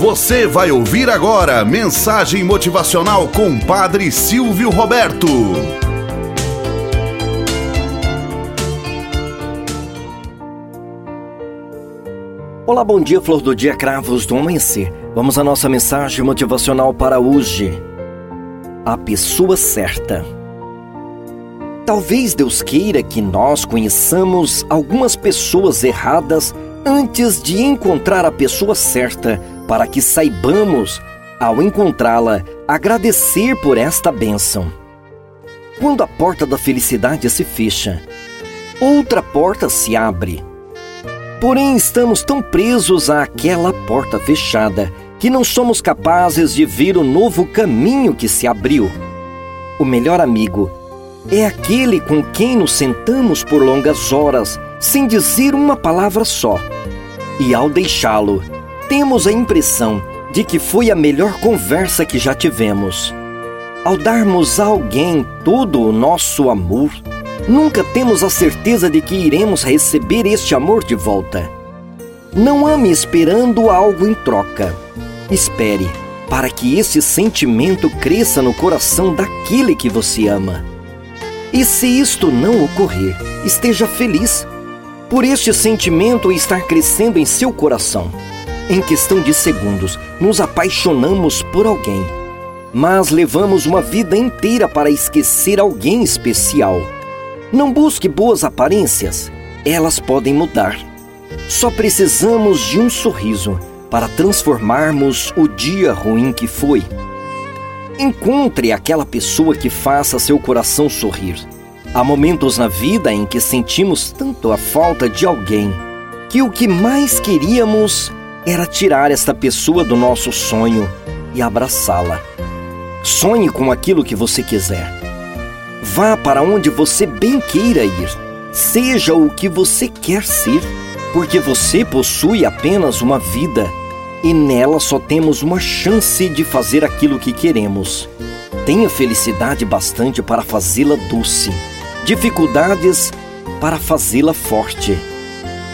Você vai ouvir agora mensagem motivacional com Padre Silvio Roberto. Olá, bom dia, flor do dia, cravos do amanhecer. Vamos à nossa mensagem motivacional para hoje. A pessoa certa. Talvez Deus queira que nós conheçamos algumas pessoas erradas antes de encontrar a pessoa certa, para que saibamos, ao encontrá-la, agradecer por esta bênção. Quando a porta da felicidade se fecha, outra porta se abre. Porém, estamos tão presos àquela porta fechada que não somos capazes de ver o novo caminho que se abriu. O melhor amigo é aquele com quem nos sentamos por longas horas sem dizer uma palavra só. E ao deixá-lo, temos a impressão de que foi a melhor conversa que já tivemos. Ao darmos a alguém todo o nosso amor, nunca temos a certeza de que iremos receber este amor de volta. Não ame esperando algo em troca. Espere para que esse sentimento cresça no coração daquele que você ama. E se isto não ocorrer, esteja feliz por este sentimento estar crescendo em seu coração. Em questão de segundos, nos apaixonamos por alguém, mas levamos uma vida inteira para esquecer alguém especial. Não busque boas aparências, elas podem mudar. Só precisamos de um sorriso para transformarmos o dia ruim que foi. Encontre aquela pessoa que faça seu coração sorrir Há momentos na vida em que sentimos tanto a falta de alguém que o que mais queríamos era tirar esta pessoa do nosso sonho e abraçá-la. Sonhe com aquilo que você quiser. Vá para onde você bem queira ir. Seja o que você quer ser, porque você possui apenas uma vida e nela só temos uma chance de fazer aquilo que queremos. Tenha felicidade bastante para fazê-la doce dificuldades para fazê-la forte,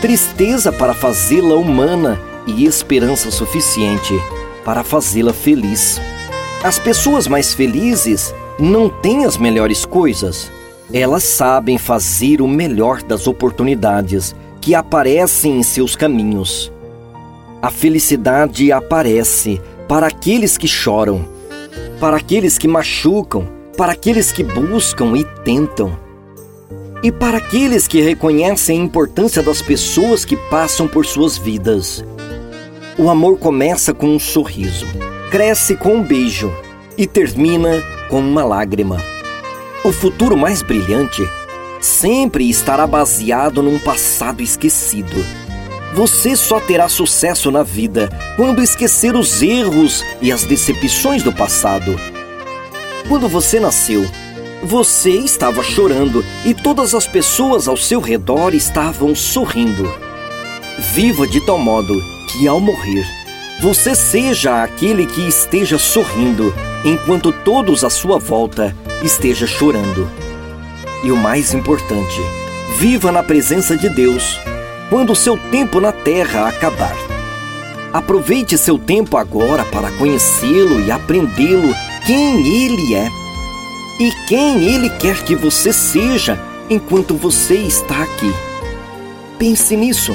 tristeza para fazê-la humana e esperança suficiente para fazê-la feliz. As pessoas mais felizes não têm as melhores coisas. Elas sabem fazer o melhor das oportunidades que aparecem em seus caminhos. A felicidade aparece para aqueles que choram, para aqueles que machucam, para aqueles que buscam e tentam. E para aqueles que reconhecem a importância das pessoas que passam por suas vidas, o amor começa com um sorriso, cresce com um beijo e termina com uma lágrima. O futuro mais brilhante sempre estará baseado num passado esquecido. Você só terá sucesso na vida quando esquecer os erros e as decepções do passado. Quando você nasceu, você estava chorando e todas as pessoas ao seu redor estavam sorrindo. Viva de tal modo que, ao morrer, você seja aquele que esteja sorrindo, enquanto todos à sua volta estejam chorando. E o mais importante, viva na presença de Deus quando o seu tempo na terra acabar. Aproveite seu tempo agora para conhecê-lo e aprendê-lo quem ele é e quem Ele quer que você seja enquanto você está aqui. Pense nisso.